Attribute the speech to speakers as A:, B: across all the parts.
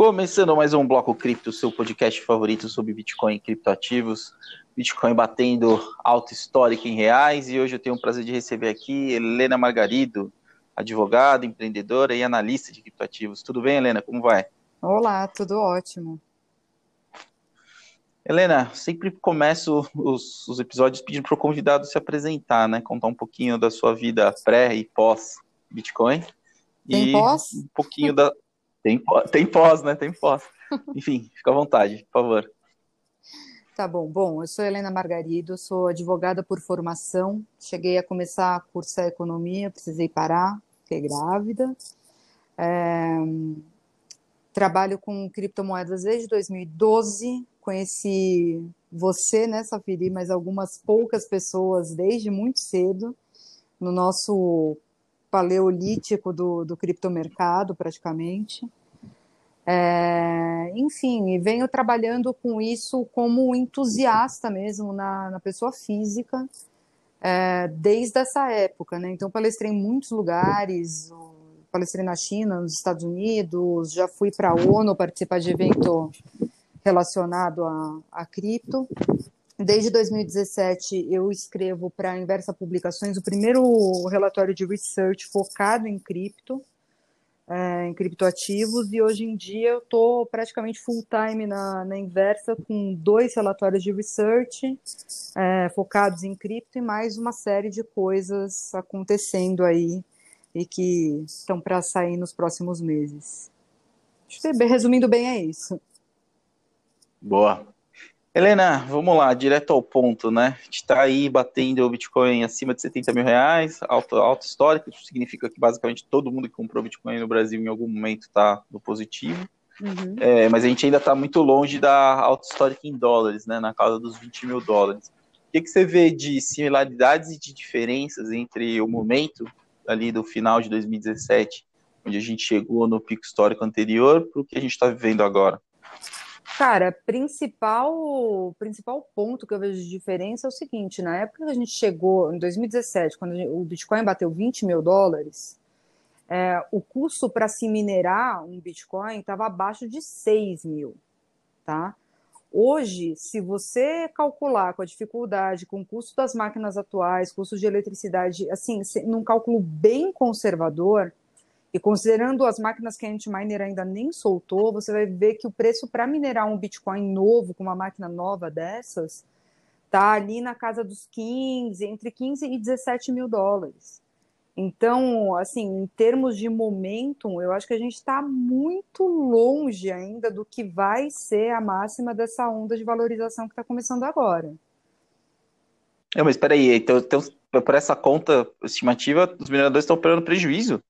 A: Começando mais um Bloco Cripto, seu podcast favorito sobre Bitcoin e criptoativos. Bitcoin batendo alta histórica em reais e hoje eu tenho o prazer de receber aqui Helena Margarido, advogada, empreendedora e analista de criptoativos. Tudo bem, Helena? Como vai?
B: Olá, tudo ótimo.
A: Helena, sempre começo os, os episódios pedindo para o convidado se apresentar, né? Contar um pouquinho da sua vida pré e pós Bitcoin.
B: Tem
A: e
B: pós?
A: Um pouquinho da. Tem, tem pós, né? Tem pós. Enfim, fica à vontade, por favor.
B: Tá bom. Bom, eu sou Helena Margarido, sou advogada por formação. Cheguei a começar a cursar economia, precisei parar, fiquei grávida. É... Trabalho com criptomoedas desde 2012. Conheci você, né, Safiri, mas algumas poucas pessoas desde muito cedo, no nosso paleolítico do, do criptomercado, praticamente. É, enfim, venho trabalhando com isso como entusiasta mesmo na, na pessoa física é, desde essa época, né? Então, palestrei em muitos lugares, palestrei na China, nos Estados Unidos, já fui para a ONU participar de evento relacionado a, a cripto. Desde 2017, eu escrevo para a Inversa Publicações o primeiro relatório de research focado em cripto, é, em criptoativos, e hoje em dia eu estou praticamente full time na, na Inversa com dois relatórios de research é, focados em cripto e mais uma série de coisas acontecendo aí e que estão para sair nos próximos meses. Resumindo bem, é isso.
A: Boa. Helena, vamos lá, direto ao ponto, né? A gente está aí batendo o Bitcoin acima de 70 mil reais, alto, alto histórico, isso significa que basicamente todo mundo que comprou Bitcoin no Brasil em algum momento está no positivo. Uhum. É, mas a gente ainda está muito longe da alta histórica em dólares, né? Na casa dos 20 mil dólares. O que, que você vê de similaridades e de diferenças entre o momento ali do final de 2017, onde a gente chegou no pico histórico anterior, para o que a gente está vivendo agora?
B: Cara, principal principal ponto que eu vejo de diferença é o seguinte: na época que a gente chegou, em 2017, quando o Bitcoin bateu 20 mil dólares, é, o custo para se minerar um Bitcoin estava abaixo de 6 mil, tá? Hoje, se você calcular com a dificuldade, com o custo das máquinas atuais, custo de eletricidade, assim, num cálculo bem conservador, e considerando as máquinas que a Antminer ainda nem soltou, você vai ver que o preço para minerar um Bitcoin novo, com uma máquina nova dessas, tá ali na casa dos 15, entre 15 e 17 mil dólares. Então, assim, em termos de momentum, eu acho que a gente está muito longe ainda do que vai ser a máxima dessa onda de valorização que está começando agora.
A: É, mas espera aí, então, então, por essa conta estimativa, os mineradores estão operando prejuízo?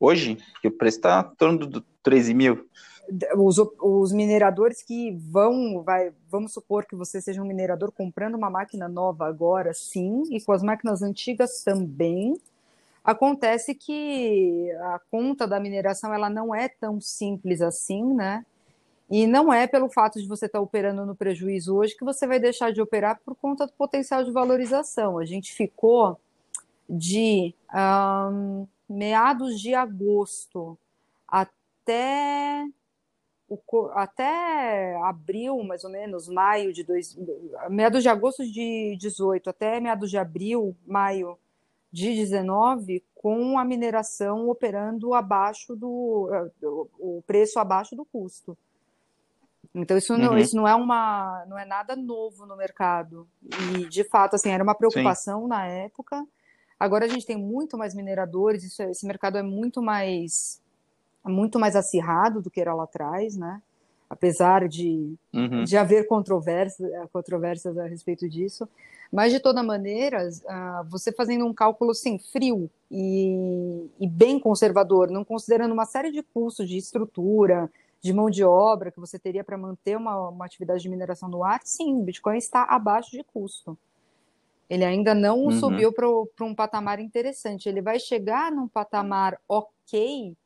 A: Hoje? Porque o preço está em torno do 13 mil.
B: Os, os, mineradores que vão, vai, vamos supor que você seja um minerador comprando uma máquina nova agora, sim, e com as máquinas antigas também. Acontece que a conta da mineração ela não é tão simples assim, né? E não é pelo fato de você estar operando no prejuízo hoje que você vai deixar de operar por conta do potencial de valorização. A gente ficou de um, meados de agosto até o, até abril, mais ou menos, maio de dois, meados de agosto de 18 até meados de abril, maio de 19, com a mineração operando abaixo do o preço abaixo do custo. Então isso não, uhum. isso não é uma não é nada novo no mercado. E de fato assim, era uma preocupação Sim. na época Agora a gente tem muito mais mineradores, isso, esse mercado é muito mais muito mais acirrado do que era lá atrás, né? Apesar de, uhum. de haver controvérsias, controvérsias a respeito disso. Mas, de toda maneira, uh, você fazendo um cálculo assim, frio e, e, bem conservador, não considerando uma série de custos de estrutura, de mão de obra que você teria para manter uma, uma atividade de mineração no ar, sim, o Bitcoin está abaixo de custo. Ele ainda não uhum. subiu para um patamar interessante. Ele vai chegar num patamar ok,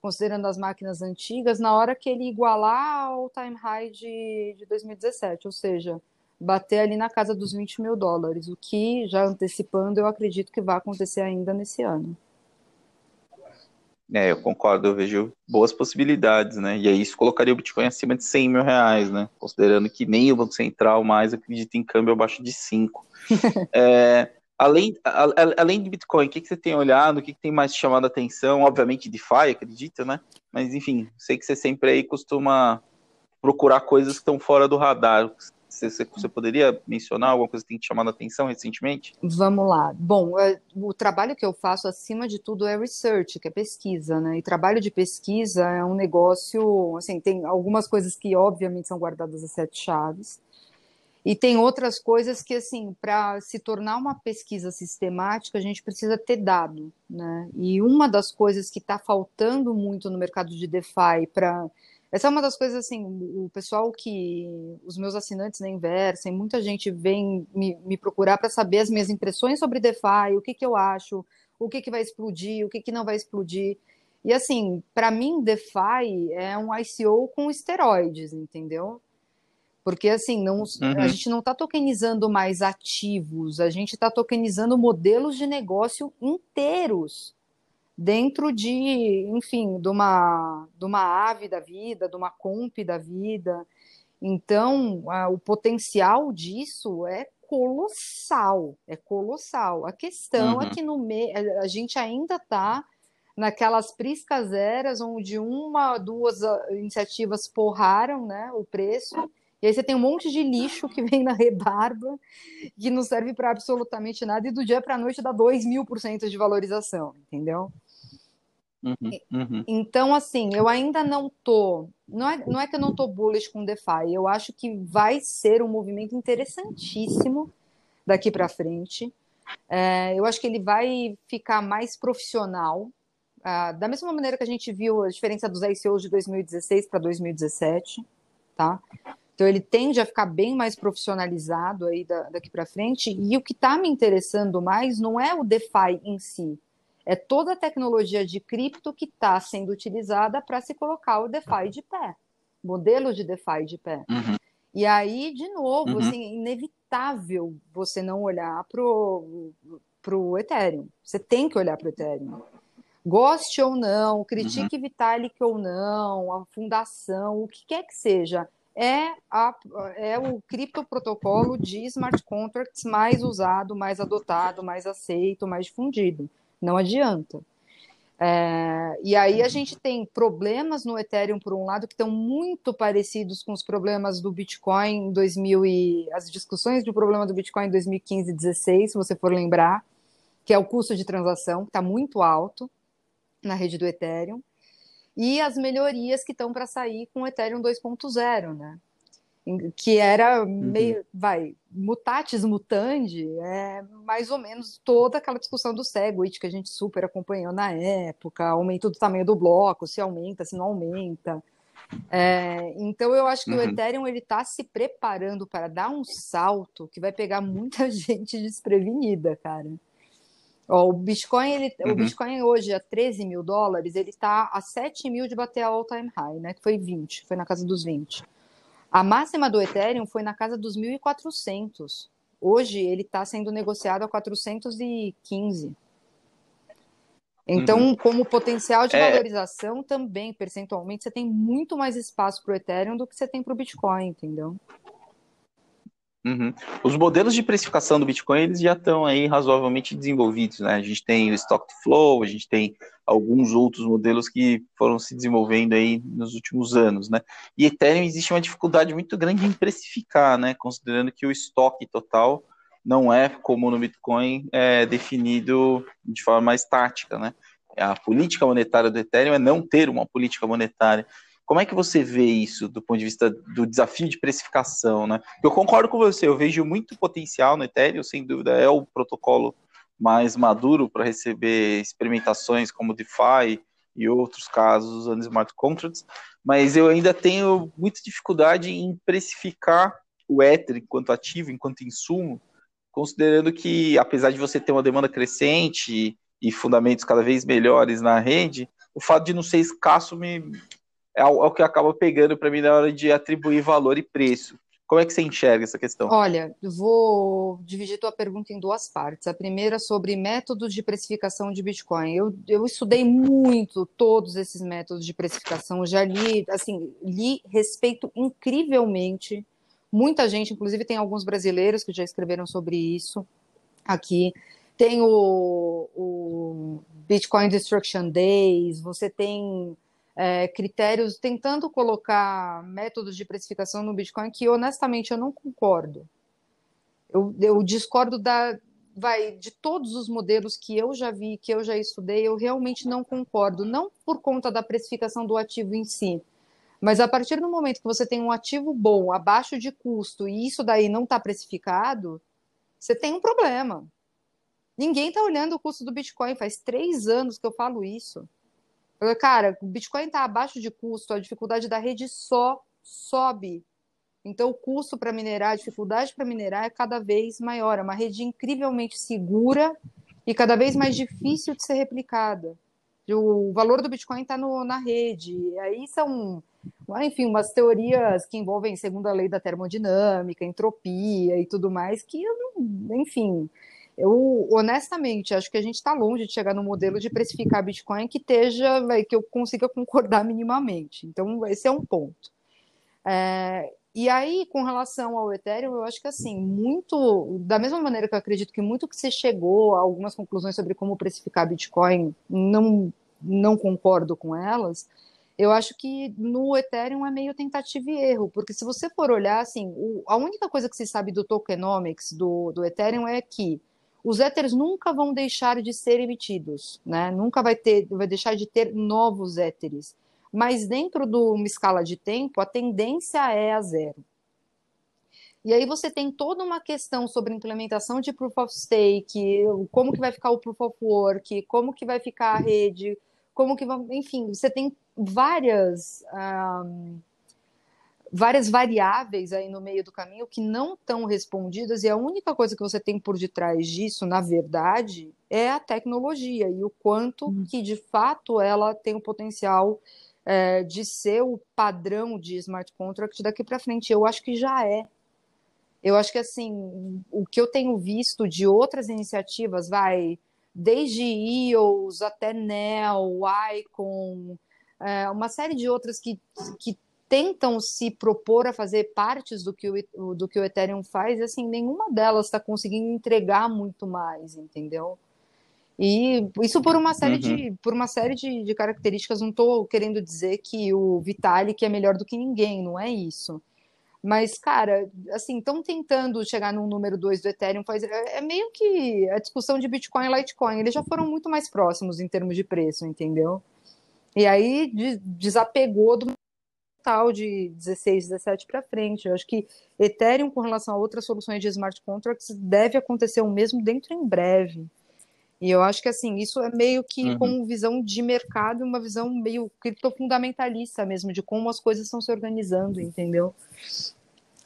B: considerando as máquinas antigas, na hora que ele igualar ao time high de, de 2017, ou seja, bater ali na casa dos 20 mil dólares, o que, já antecipando, eu acredito que vai acontecer ainda nesse ano.
A: É, eu concordo, eu vejo boas possibilidades, né? E aí isso colocaria o Bitcoin acima de 100 mil reais, né? Considerando que nem o Banco Central mais acredita em câmbio abaixo de 5. é, além, a, além de Bitcoin, o que, que você tem olhado? O que, que tem mais chamado a atenção? Obviamente DeFi, acredita, né? Mas enfim, sei que você sempre aí costuma procurar coisas que estão fora do radar. Você, poderia mencionar alguma coisa que tem te chamado a atenção recentemente?
B: Vamos lá. Bom, é, o trabalho que eu faço, acima de tudo, é research, que é pesquisa, né? E trabalho de pesquisa é um negócio, assim, tem algumas coisas que, obviamente, são guardadas a sete chaves, e tem outras coisas que, assim, para se tornar uma pesquisa sistemática, a gente precisa ter dado, né? E uma das coisas que está faltando muito no mercado de DeFi para essa é uma das coisas, assim, o pessoal que. Os meus assinantes na Inversa, muita gente vem me, me procurar para saber as minhas impressões sobre DeFi, o que, que eu acho, o que, que vai explodir, o que, que não vai explodir. E, assim, para mim, DeFi é um ICO com esteroides, entendeu? Porque, assim, não, uhum. a gente não está tokenizando mais ativos, a gente está tokenizando modelos de negócio inteiros dentro de, enfim, de uma, de uma ave da vida, de uma comp da vida. Então, a, o potencial disso é colossal, é colossal. A questão é uhum. é que no meio a gente ainda está naquelas priscas eras onde uma, duas ah, iniciativas porraram né, o preço, e aí você tem um monte de lixo que vem na rebarba, que não serve para absolutamente nada, e do dia para a noite dá 2 mil por cento de valorização, entendeu? Uhum, uhum. Então, assim, eu ainda não tô. Não é, não é que eu não tô bullish com DeFi, eu acho que vai ser um movimento interessantíssimo daqui para frente. É, eu acho que ele vai ficar mais profissional. Ah, da mesma maneira que a gente viu a diferença dos ICOs de 2016 para 2017, tá? Então ele tende a ficar bem mais profissionalizado aí daqui para frente. E o que está me interessando mais não é o DeFi em si, é toda a tecnologia de cripto que está sendo utilizada para se colocar o DeFi de pé, modelo de DeFi de pé. Uhum. E aí, de novo, uhum. assim, é inevitável você não olhar para o Ethereum. Você tem que olhar para o Ethereum. Goste ou não, critique uhum. Vitalik ou não, a fundação, o que quer que seja, é, a, é o criptoprotocolo de smart contracts mais usado, mais adotado, mais aceito, mais difundido. Não adianta. É, e aí a gente tem problemas no Ethereum, por um lado, que estão muito parecidos com os problemas do Bitcoin em 2000 e as discussões do problema do Bitcoin em 2015 e 2016, se você for lembrar, que é o custo de transação, que está muito alto na rede do Ethereum, e as melhorias que estão para sair com o Ethereum 2.0, né? Que era uhum. meio, uhum. vai, mutatis mutandi, é mais ou menos toda aquela discussão do Segwit que a gente super acompanhou na época, aumento do tamanho do bloco, se aumenta, se não aumenta. É, então eu acho que uhum. o Ethereum ele está se preparando para dar um salto que vai pegar muita gente desprevenida, cara. Ó, o Bitcoin, ele, uhum. o Bitcoin hoje a 13 mil dólares, ele está a 7 mil de bater a all-time high, né? Que foi 20, foi na casa dos 20. A máxima do Ethereum foi na casa dos 1.400. Hoje ele está sendo negociado a 415. Então, uhum. como potencial de é... valorização, também, percentualmente, você tem muito mais espaço para o Ethereum do que você tem para o Bitcoin, entendeu?
A: Uhum. Os modelos de precificação do Bitcoin eles já estão aí razoavelmente desenvolvidos, né? A gente tem o Stock Flow, a gente tem alguns outros modelos que foram se desenvolvendo aí nos últimos anos, né? E Ethereum existe uma dificuldade muito grande em precificar, né? Considerando que o estoque total não é como no Bitcoin é definido de forma mais tática, né? A política monetária do Ethereum é não ter uma política monetária. Como é que você vê isso do ponto de vista do desafio de precificação, né? Eu concordo com você, eu vejo muito potencial no Ethereum, sem dúvida é o protocolo mais maduro para receber experimentações como DeFi e outros casos usando smart contracts, mas eu ainda tenho muita dificuldade em precificar o Ether enquanto ativo, enquanto insumo, considerando que apesar de você ter uma demanda crescente e fundamentos cada vez melhores na rede, o fato de não ser escasso me, é o, é o que acaba pegando para mim na hora de atribuir valor e preço. Como é que você enxerga essa questão?
B: Olha, vou dividir tua pergunta em duas partes. A primeira sobre métodos de precificação de Bitcoin. Eu, eu estudei muito todos esses métodos de precificação, já li, assim, li, respeito incrivelmente. Muita gente, inclusive tem alguns brasileiros que já escreveram sobre isso aqui. Tem o, o Bitcoin Destruction Days, você tem é, critérios, tentando colocar métodos de precificação no Bitcoin que honestamente eu não concordo. Eu, eu discordo da, vai, de todos os modelos que eu já vi, que eu já estudei, eu realmente não concordo. Não por conta da precificação do ativo em si, mas a partir do momento que você tem um ativo bom, abaixo de custo, e isso daí não está precificado, você tem um problema. Ninguém está olhando o custo do Bitcoin. Faz três anos que eu falo isso. Cara, o Bitcoin está abaixo de custo, a dificuldade da rede só sobe. Então, o custo para minerar, a dificuldade para minerar é cada vez maior. É uma rede incrivelmente segura e cada vez mais difícil de ser replicada. O valor do Bitcoin está na rede. Aí são, enfim, umas teorias que envolvem segunda lei da termodinâmica, entropia e tudo mais, que, enfim, eu, honestamente, acho que a gente está longe de chegar no modelo de precificar Bitcoin que esteja, que eu consiga concordar minimamente. Então, esse é um ponto. É, e aí, com relação ao Ethereum, eu acho que assim, muito, da mesma maneira que eu acredito que muito que se chegou a algumas conclusões sobre como precificar Bitcoin, não, não concordo com elas, eu acho que no Ethereum é meio tentativa e erro, porque se você for olhar, assim, o, a única coisa que se sabe do tokenomics do, do Ethereum é que os éteres nunca vão deixar de ser emitidos, né? Nunca vai ter, vai deixar de ter novos éteres. Mas dentro de uma escala de tempo, a tendência é a zero. E aí você tem toda uma questão sobre implementação de proof of stake, como que vai ficar o proof of work, como que vai ficar a rede, como que vai, enfim, você tem várias um, ah, várias variáveis aí no meio do caminho que não estão respondidas, e a única coisa que você tem por detrás disso, na verdade, é a tecnologia e o quanto uhum. que de fato ela tem o potencial é, de ser o padrão de smart contract daqui para frente. Eu acho que já é. Eu acho que assim, o que eu tenho visto de outras iniciativas, vai desde EOS até NEL, Icon, é, uma série de outras que, que tentam se propor a fazer partes do que o, do que o Ethereum faz, e assim, nenhuma delas está conseguindo entregar muito mais, entendeu? E isso por uma série, uhum. de, por uma série de, de características, não estou querendo dizer que o Vitalik é melhor do que ninguém, não é isso. Mas, cara, assim, estão tentando chegar no número 2 do Ethereum, faz, é, é, meio que a discussão de Bitcoin e Litecoin, eles já foram muito mais próximos em termos de preço, entendeu? E aí desapegou do total de 16, 17 para frente. Eu acho que Ethereum, com relação a outras soluções de smart contracts, deve acontecer o mesmo dentro em breve. E eu acho que assim, isso é meio que uhum. com visão de mercado, uma visão meio criptofundamentalista mesmo, de como as coisas estão se organizando, entendeu?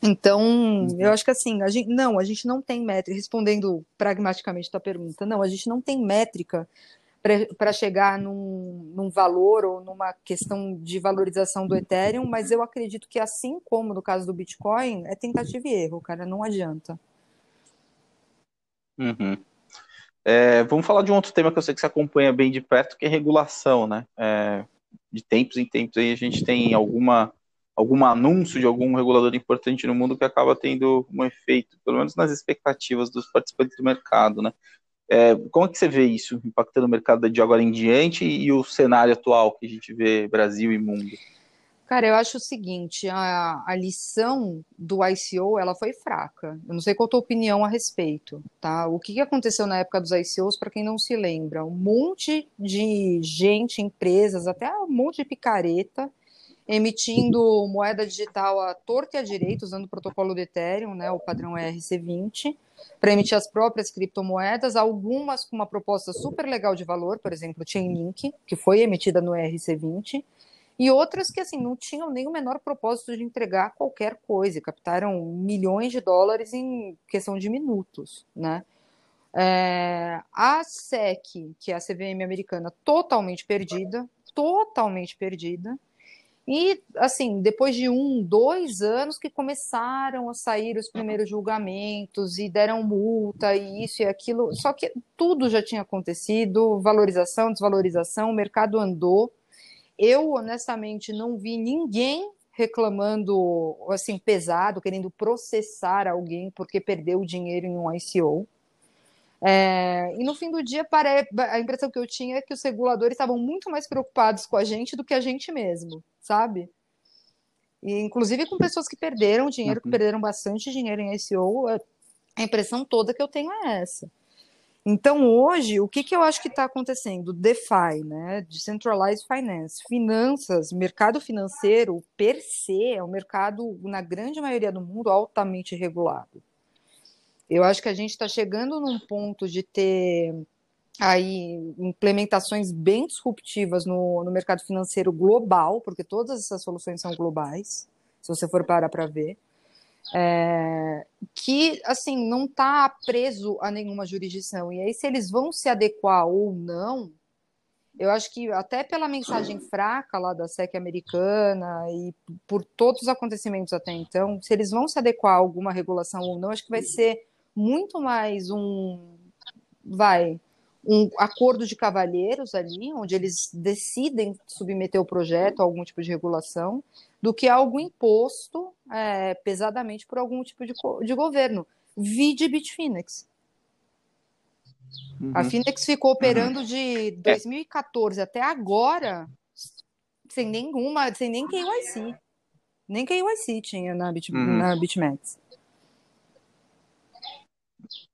B: Então, uhum. eu acho que assim, a gente, não, a gente não tem métrica, respondendo pragmaticamente a tua pergunta, não, a gente não tem métrica para chegar num, num, valor ou numa questão de valorização do Ethereum, mas eu acredito que, assim como no caso do Bitcoin, é tentativa e erro, cara, não adianta.
A: Uhum. É, vamos falar de um outro tema que eu sei que você acompanha bem de perto, que é regulação, né? É, de tempos em tempos aí a gente tem alguma algum anúncio de algum regulador importante no mundo que acaba tendo um efeito, pelo menos nas expectativas dos participantes do mercado, né? É, como é que você vê isso impactando o mercado de agora em diante e o cenário atual que a gente vê Brasil e mundo?
B: Cara, eu acho o seguinte, a, a lição do ICO, ela foi fraca. Eu não sei qual a tua opinião a respeito, tá? O que, que aconteceu na época dos ICOs, para quem não se lembra? Um monte de gente, empresas, até um monte de picareta, emitindo moeda digital à torta e à direita, usando o protocolo do Ethereum, né, o padrão ERC20, para emitir as próprias criptomoedas, algumas com uma proposta super legal de valor, por exemplo, Chainlink, que foi emitida no ERC20, e outras que assim não tinham o menor propósito de entregar qualquer coisa, captaram milhões de dólares em questão de minutos, né? É, a SEC, que é a CVM americana, totalmente perdida, totalmente perdida, E, assim, depois de um, dois anos que começaram a sair os primeiros julgamentos e deram multa e isso e aquilo, só que tudo já tinha acontecido, valorização, desvalorização, o mercado andou. Eu, honestamente, não vi ninguém reclamando, assim, pesado, querendo processar alguém porque perdeu dinheiro em um ICO. É, e no fim do dia, a impressão que eu tinha é que os reguladores estavam muito mais preocupados com a gente do que a gente mesmo, sabe? E, inclusive com pessoas que perderam dinheiro, que uhum. perderam bastante dinheiro em ICO, a impressão toda que eu tenho é essa. Então, hoje, o que, que eu acho que está acontecendo? DeFi, né? Decentralized Finance. Finanças, mercado financeiro, per se, é um mercado, na grande maioria do mundo, altamente regulado. Eu acho que a gente está chegando num ponto de ter aí implementações bem disruptivas no, no mercado financeiro global, porque todas essas soluções são globais, se você for parar para ver, é, que assim não está preso a nenhuma jurisdição. E aí, se eles vão se adequar ou não, eu acho que até pela mensagem fraca lá da SEC americana e por todos os acontecimentos até então, se eles vão se adequar a alguma regulação ou não, acho que vai ser muito mais um vai um acordo de cavalheiros ali, onde eles decidem submeter o projeto a algum tipo de regulação, do que algo imposto é, pesadamente por algum tipo de, de governo. Vide Bitfinex. Uhum. A Finex ficou operando uhum. de 2014 é. até agora sem nenhuma, sem nem KYC. Nem KYC tinha na, Bit, uhum. na BitMEX.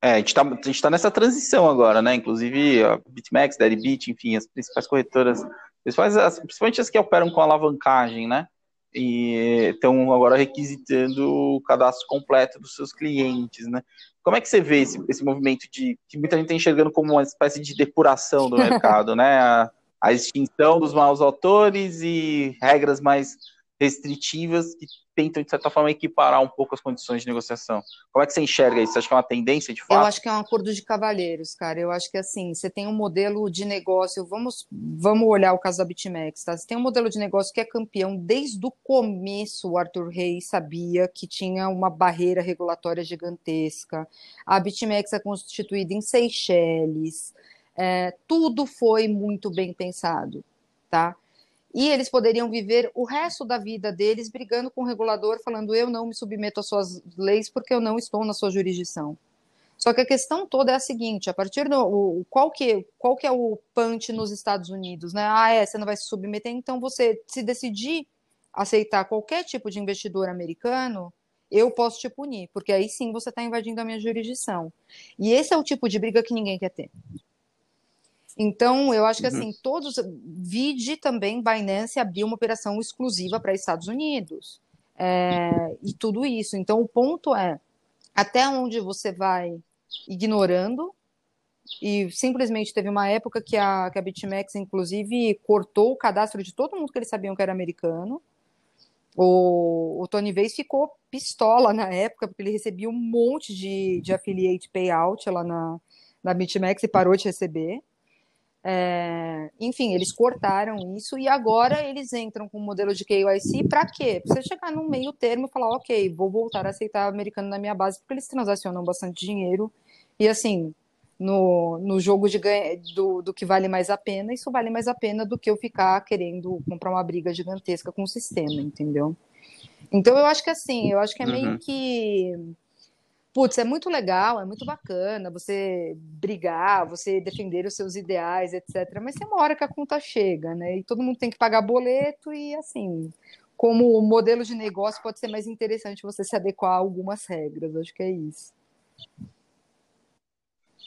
A: É, a gente está tá nessa transição agora, né? Inclusive a BitMEX, Deribit, enfim, as principais corretoras, principalmente as, principalmente as que operam com alavancagem, né? E estão agora requisitando o cadastro completo dos seus clientes, né? Como é que você vê esse, esse movimento de que muita gente está enxergando como uma espécie de depuração do mercado, né? A, a extinção dos maus autores e regras mais restritivas que tentam, de certa forma, equiparar um pouco as condições de negociação. Como é que você enxerga isso? Você acha que é uma tendência, de fato?
B: Eu acho que é um acordo de cavalheiros, cara. Eu acho que, assim, você tem um modelo de negócio, vamos, vamos olhar o caso da BitMEX, tá? Você tem um modelo de negócio que é campeão desde o começo, o Arthur Reis sabia que tinha uma barreira regulatória gigantesca. A BitMEX é constituída em Seychelles, é, tudo foi muito bem pensado, tá? E eles poderiam viver o resto da vida deles brigando com o regulador, falando eu não me submeto às suas leis porque eu não estou na sua jurisdição. Só que a questão toda é a seguinte: a partir do o, qual que qual que é o punch nos Estados Unidos, né? Ah, é, você não vai se submeter, então você se decidir aceitar qualquer tipo de investidor americano, eu posso te punir, porque aí sim você está invadindo a minha jurisdição. E esse é o tipo de briga que ninguém quer ter. Então, eu acho que uhum. assim, todos. Vide também Binance abrir uma operação exclusiva para Estados Unidos. É, e tudo isso. Então, o ponto é até onde você vai ignorando. E simplesmente teve uma época que a, que a BitMEX, inclusive, cortou o cadastro de todo mundo que eles sabiam que era americano. O, o Tony Vez ficou pistola na época, porque ele recebia um monte de, de affiliate payout lá na, na BitMEX e parou de receber. É, enfim, eles cortaram isso e agora eles entram com o modelo de KYC para quê? Para você chegar no meio termo e falar, ok, vou voltar a aceitar americano na minha base, porque eles transacionam bastante dinheiro. E assim, no, no jogo de ganha, do, do que vale mais a pena, isso vale mais a pena do que eu ficar querendo comprar uma briga gigantesca com o sistema, entendeu? Então eu acho que assim, eu acho que é meio uhum. que putz, é muito legal, é muito bacana você brigar, você defender os seus ideais, etc. Mas tem uma hora que a conta chega, né? E todo mundo tem que pagar boleto e assim, como modelo de negócio pode ser mais interessante você se adequar a algumas regras. Acho que é isso.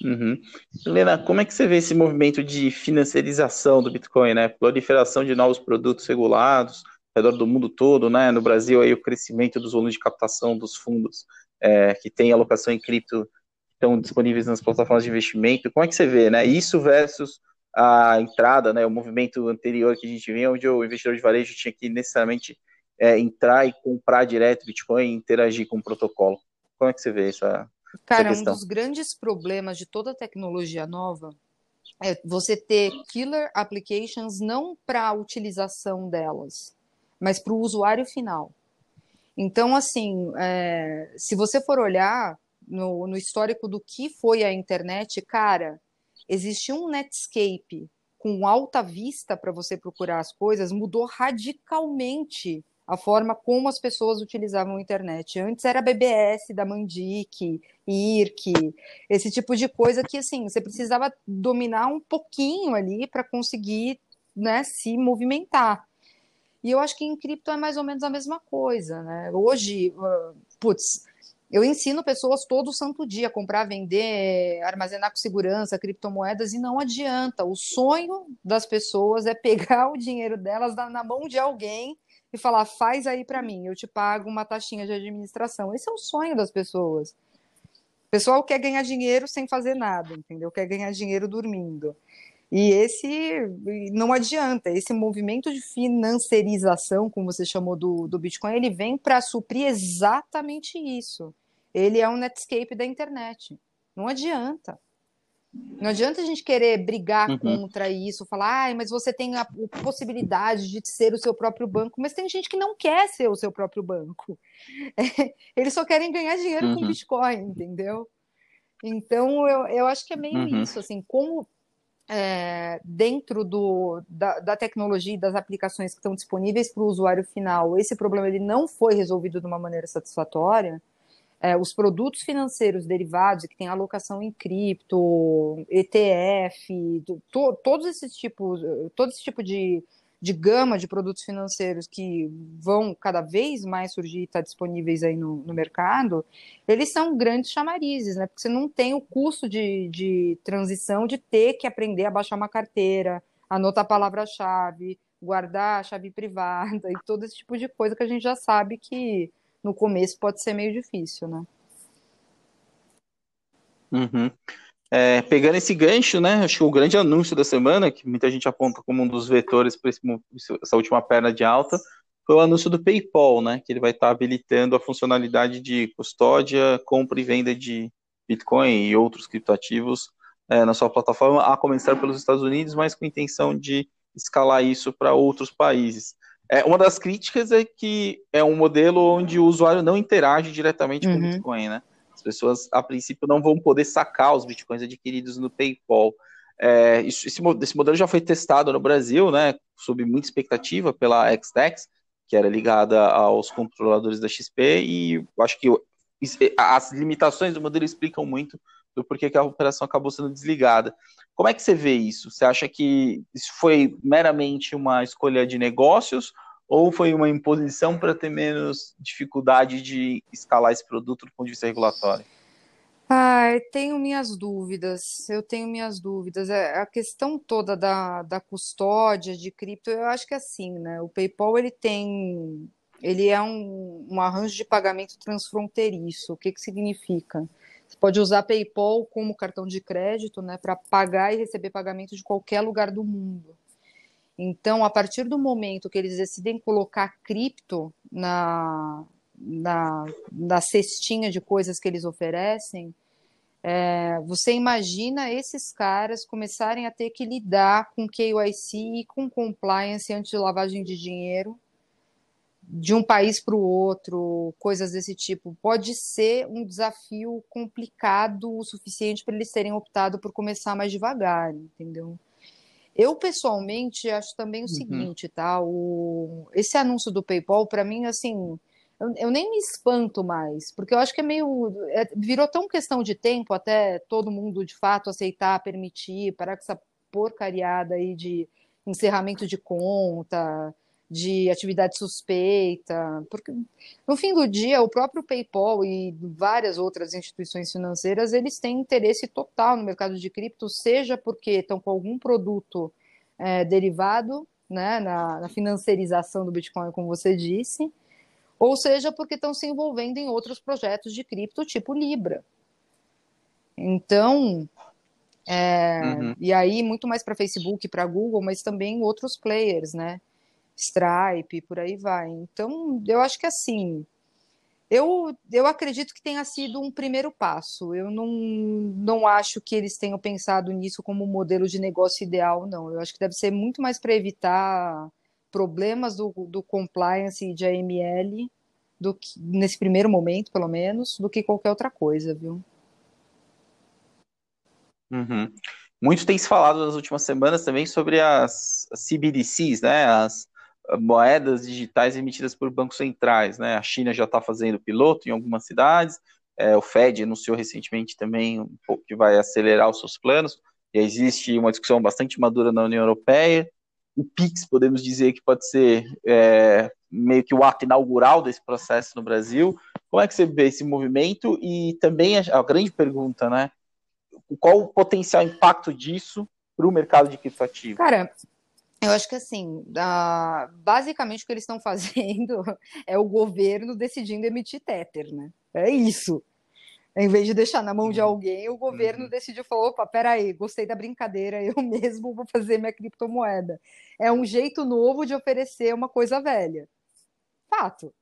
A: Uhum. Helena, como é que você vê esse movimento de financiarização do Bitcoin, né? Proliferação de novos produtos regulados ao redor do mundo todo, né? No Brasil aí o crescimento dos volumes de captação dos fundos é, que tem alocação em cripto estão disponíveis nas plataformas de investimento. Como é que você vê, né? Isso versus a entrada, né? O movimento anterior que a gente vê, onde o investidor de varejo tinha que necessariamente é, entrar e comprar direto Bitcoin e interagir com o protocolo. Como é que você vê essa,
B: Cara,
A: essa
B: um dos grandes problemas de toda tecnologia nova é você ter killer applications não para a utilização delas, mas para o usuário final. Então, assim, é, se você for olhar no, no histórico do que foi a internet, cara, existe um Netscape com alta vista para você procurar as coisas, mudou radicalmente a forma como as pessoas utilizavam a internet. Antes era BBS da Mandic, IRC, esse tipo de coisa que assim, você precisava dominar um pouquinho ali para conseguir né, se movimentar. E eu acho que em cripto é mais ou menos a mesma coisa, né? Hoje, uh, putz, eu ensino pessoas todo santo dia a comprar, vender, armazenar com segurança criptomoedas e não adianta. O sonho das pessoas é pegar o dinheiro delas na mão de alguém e falar: faz aí para mim, eu te pago uma taxinha de administração. Esse é o sonho das pessoas. O pessoal quer ganhar dinheiro sem fazer nada, entendeu? Quer ganhar dinheiro dormindo. E esse não adianta, esse movimento de financiarização, como você chamou do, do Bitcoin, ele vem para suprir exatamente isso. Ele é um Netscape da internet. Não adianta. Não adianta a gente querer brigar uhum. contra isso, falar, ah, mas você tem a, possibilidade de ser o seu próprio banco, mas tem gente que não quer ser o seu próprio banco. É, eles só querem ganhar dinheiro uhum. com Bitcoin, entendeu? Então, eu, eu acho que é meio uhum. isso, assim, como é, dentro do, da, da, tecnologia e das aplicações que estão disponíveis para o usuário final, esse problema ele não foi resolvido de uma maneira satisfatória, é, os produtos financeiros derivados que têm alocação em cripto, ETF, to, todos esses tipos, todo esse tipo de, de gama de produtos financeiros que vão cada vez mais surgir e estar tá disponíveis aí no, no, mercado, eles são grandes chamarizes, né? Porque você não tem o custo de, de transição de ter que aprender a baixar uma carteira, anotar a palavra-chave, guardar a chave privada e todo esse tipo de coisa que a gente já sabe que no começo pode ser meio difícil, né?
A: Uhum. É, pegando esse gancho, né? Acho que o grande anúncio da semana, que muita gente aponta como um dos vetores para essa última perna de alta, foi o anúncio do PayPal, né? Que ele vai estar habilitando a funcionalidade de custódia, compra e venda de Bitcoin e outros criptoativos é, na sua plataforma, a começar pelos Estados Unidos, mas com intenção de escalar isso para outros países. É, uma das críticas é que é um modelo onde o usuário não interage diretamente uhum. com o Bitcoin, né? As pessoas, a princípio, não vão poder sacar os bitcoins adquiridos no PayPal. É, isso, esse, esse, modelo já foi testado no Brasil, né, sob muita expectativa pela XTEX, que era ligada aos controladores da XP, e acho que as limitações do modelo explicam muito do porquê que a operação acabou sendo desligada. Como é que você vê isso? Você acha que isso foi meramente uma escolha de negócios ou foi uma imposição para ter menos dificuldade de escalar esse produto do ponto de vista regulatório?
B: Ah, tenho minhas dúvidas, eu tenho minhas dúvidas. É, a questão toda da, da custódia de cripto, eu acho que é assim, né? O PayPal ele tem, ele é um, um arranjo de pagamento transfronteiriço. O que que significa? Você pode usar PayPal como cartão de crédito, né, para pagar e receber pagamento de qualquer lugar do mundo. Então, a partir do momento que eles decidem colocar cripto na, na, na cestinha de coisas que eles oferecem, é, você imagina esses caras começarem a ter que lidar com KYC e com compliance antes de lavagem de dinheiro de um país para o outro, coisas desse tipo. Pode ser um desafio complicado o suficiente para eles terem optado por começar mais devagar, entendeu? Eu, pessoalmente, acho também o uhum. seguinte, tá? O... Esse anúncio do PayPal, para mim, assim, eu, eu, nem me espanto mais, porque eu acho que é meio. É, virou tão questão de tempo até todo mundo, de fato, aceitar, permitir, parar com essa porcariada aí de encerramento de conta, de atividade suspeita, porque no fim do dia o próprio PayPal e várias outras instituições financeiras eles têm interesse total no mercado de cripto, seja porque estão com algum produto é, derivado, né, na, na financiarização do Bitcoin, como você disse, ou seja porque estão se envolvendo em outros projetos de cripto tipo Libra. Então, é, uhum. e aí muito mais para Facebook, para Google, mas também outros players, né? Stripe, por aí vai. Então, eu acho que assim, eu, eu acredito que tenha sido um primeiro passo. Eu não, não acho que eles tenham pensado nisso como modelo de negócio ideal, não. Eu acho que deve ser muito mais para evitar problemas do, do compliance de AML do que, nesse primeiro momento, pelo menos, do que qualquer outra coisa, viu?
A: Uhum. Muito tem se falado nas últimas semanas também sobre as CBDCs, né? As moedas digitais emitidas por bancos centrais, né? A China já está fazendo piloto em algumas cidades. É, o Fed anunciou recentemente também um pouco que vai acelerar os seus planos. E existe uma discussão bastante madura na União Europeia. O PIX, podemos dizer que pode ser é, meio que o ato inaugural desse processo no Brasil. Como é que você vê esse movimento? E também a, a grande pergunta, né? Qual o potencial impacto disso para o mercado de criptoativos?
B: Cara, eu acho que assim, basicamente o que eles estão fazendo é o governo decidindo emitir Tether, né? É isso. Em vez de deixar na mão de uhum. alguém, o governo uhum. decidiu falar: opa, peraí, gostei da brincadeira, eu mesmo vou fazer minha criptomoeda. É um jeito novo de oferecer uma coisa velha. Fato.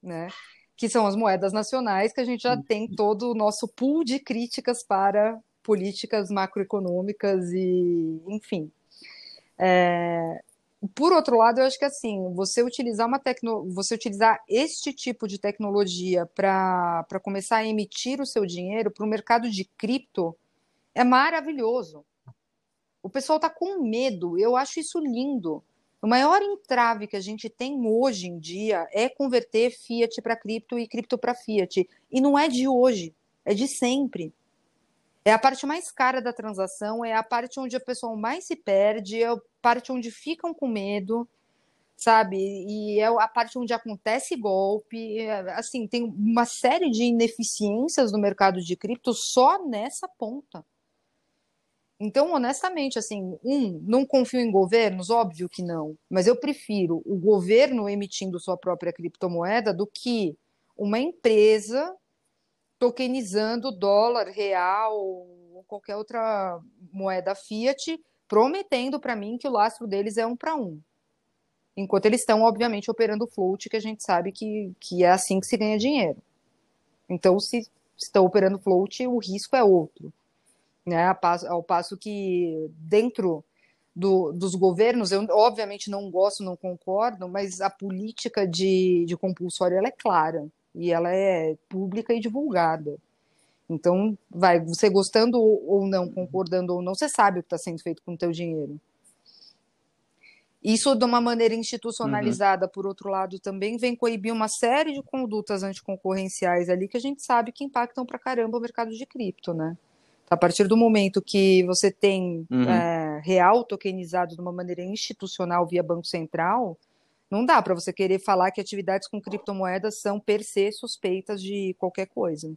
B: Né? Que são as moedas nacionais, que a gente já uhum. tem todo o nosso pool de críticas para políticas macroeconômicas e, enfim. É, por outro lado, eu acho que assim, você utilizar uma tecno... você utilizar este tipo de tecnologia para começar a emitir o seu dinheiro para o mercado de cripto é maravilhoso. O pessoal está com medo, eu acho isso lindo. O maior entrave que a gente tem hoje em dia é converter fiat para cripto e cripto para fiat. E não é de hoje, é de sempre. É a parte mais cara da transação, é a parte onde a pessoa mais se perde, é a parte onde ficam com medo, sabe? E é a parte onde acontece golpe. É, assim, tem uma série de ineficiências no mercado de cripto só nessa ponta. Então, honestamente, assim, um, não confio em governos, óbvio que não, mas eu prefiro o governo emitindo sua própria criptomoeda do que uma empresa tokenizando dólar, real ou qualquer outra moeda fiat, prometendo para mim que o lastro deles é um para um. Enquanto eles estão, obviamente, operando float, que a gente sabe que, que é assim que se ganha dinheiro. Então, se estão operando float, o risco é outro. Né? Ao passo que dentro do, dos governos, eu obviamente não gosto, não concordo, mas a política de, de compulsório ela é clara e ela é pública e divulgada. Então, vai, você gostando ou não, concordando ou não, você sabe o que está sendo feito com o teu dinheiro. Isso, de uma maneira institucionalizada, uhum. por outro lado, também vem coibir uma série de condutas anticoncorrenciais ali que a gente sabe que impactam para caramba o mercado de cripto, né? A partir do momento que você tem uhum. é, real tokenizado de uma maneira institucional via Banco Central, não dá para você querer falar que atividades com criptomoedas são per se suspeitas de qualquer coisa,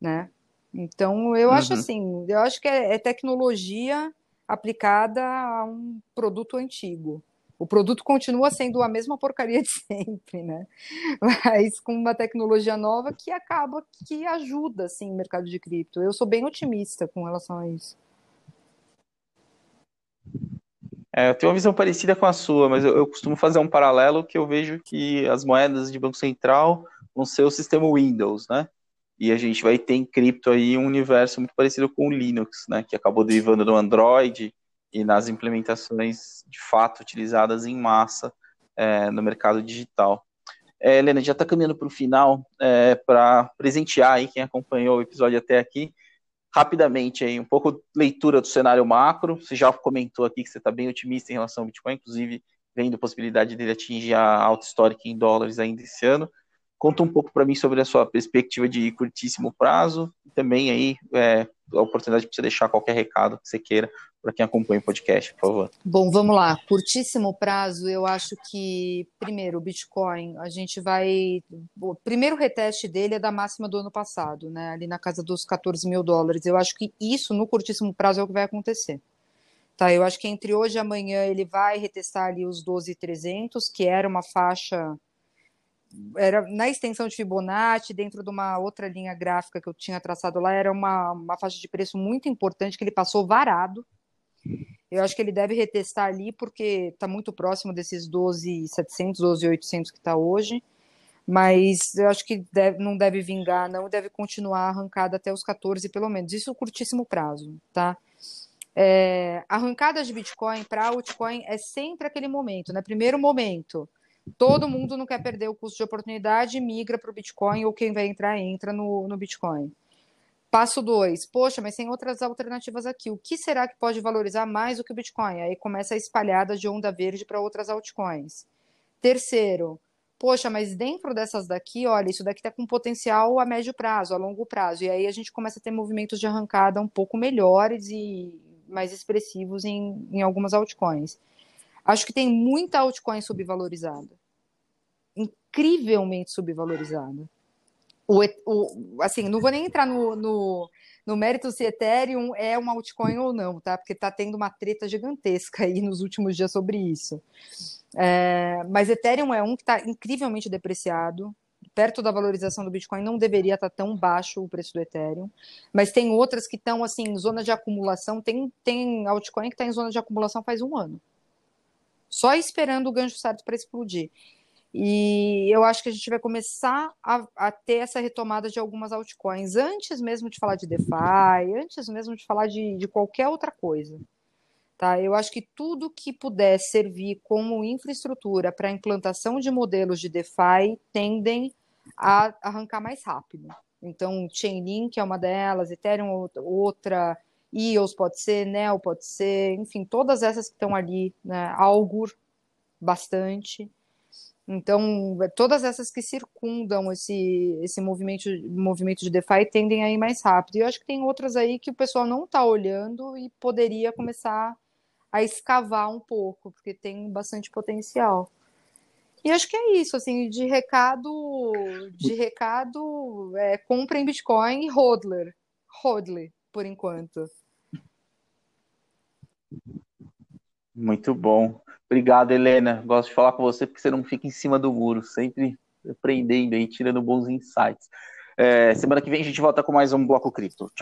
B: né? Então eu uhum. acho assim, eu acho que é, é tecnologia aplicada a um produto antigo. O produto continua sendo a mesma porcaria de sempre, né? Mas com uma tecnologia nova que acaba que ajuda assim o mercado de cripto. Eu sou bem otimista com relação a isso.
A: É, eu tenho uma visão parecida com a sua, mas eu, eu, costumo fazer um paralelo que eu vejo que as moedas de Banco Central vão ser o sistema Windows, né? E a gente vai ter em cripto aí um universo muito parecido com o Linux, né? Que acabou derivando no Android e nas implementações de fato utilizadas em massa é, no mercado digital. É, Helena, já está caminhando para o final, é, para presentear aí quem acompanhou o episódio até aqui rapidamente aí, um pouco leitura do cenário macro. Você já comentou aqui que você está bem otimista em relação ao Bitcoin, inclusive vendo a possibilidade dele atingir a alta histórica em dólares ainda esse ano. Conta um pouco para mim sobre a sua perspectiva de curtíssimo prazo e também aí é, a oportunidade para você deixar qualquer recado que você queira para quem acompanha o podcast, por favor.
B: Bom, vamos lá. Curtíssimo prazo, eu acho que, primeiro, o Bitcoin, a gente vai. O primeiro reteste dele é da máxima do ano passado, né? Ali na casa dos 14 mil dólares. Eu acho que isso, no curtíssimo prazo, é o que vai acontecer. Tá, eu acho que entre hoje e amanhã ele vai retestar ali os 12,300, que era uma faixa era na extensão de Fibonacci, dentro de uma outra linha gráfica que eu tinha traçado lá, era uma, uma faixa de preço muito importante que ele passou varado. Eu acho que ele deve retestar ali porque está muito próximo desses 12,700, 12,800 que está hoje. Mas eu acho que deve, não deve vingar, não, deve continuar arrancada até os 14 pelo menos. Isso curtíssimo prazo, tá? É, arrancada de Bitcoin para altcoin é sempre aquele momento, né? Primeiro momento, todo mundo não quer perder o custo de oportunidade, migra para o Bitcoin, ou quem vai entrar, entra no, no Bitcoin. Passo dois, poxa, mas tem outras alternativas aqui. O que será que pode valorizar mais do que o Bitcoin? Aí começa a espalhada de onda verde para outras altcoins. Terceiro, poxa, mas dentro dessas daqui, olha, isso daqui está com potencial a médio prazo, a longo prazo. E aí a gente começa a ter movimentos de arrancada um pouco melhores e mais expressivos em, em algumas altcoins. Acho que tem muita altcoin subvalorizada. Incrivelmente subvalorizada. O, o, assim, não vou nem entrar no, no, no mérito se Ethereum é uma altcoin ou não, tá? Porque tá tendo uma treta gigantesca aí nos últimos dias sobre isso. É, mas Ethereum é um que está incrivelmente depreciado, perto da valorização do Bitcoin, não deveria estar tá tão baixo o preço do Ethereum, mas tem outras que estão assim em zona de acumulação. Tem, tem altcoin que está em zona de acumulação faz um ano, só esperando o gancho certo para explodir. E eu acho que a gente vai começar a, a, ter essa retomada de algumas altcoins antes mesmo de falar de DeFi, antes mesmo de falar de, de qualquer outra coisa. Tá? Eu acho que tudo que puder servir como infraestrutura para a implantação de modelos de DeFi tendem a arrancar mais rápido. Então, Chainlink é uma delas, Ethereum outra, EOS pode ser, Neo pode ser, enfim, todas essas que estão ali, né, Algor bastante. Então, todas essas que circundam esse, esse movimento, movimento de DeFi tendem a ir mais rápido. E eu acho que tem outras aí que o pessoal não está olhando e poderia começar a escavar um pouco, porque tem bastante potencial. E acho que é isso, assim, de recado, de recado, é, comprem Bitcoin e hodler, hodler, por enquanto.
A: Muito bom. Obrigado, Helena. Gosto de falar com você porque você não fica em cima do muro, sempre aprendendo e tirando bons insights. É, semana que vem a gente volta com mais um Bloco Cripto. Tchau.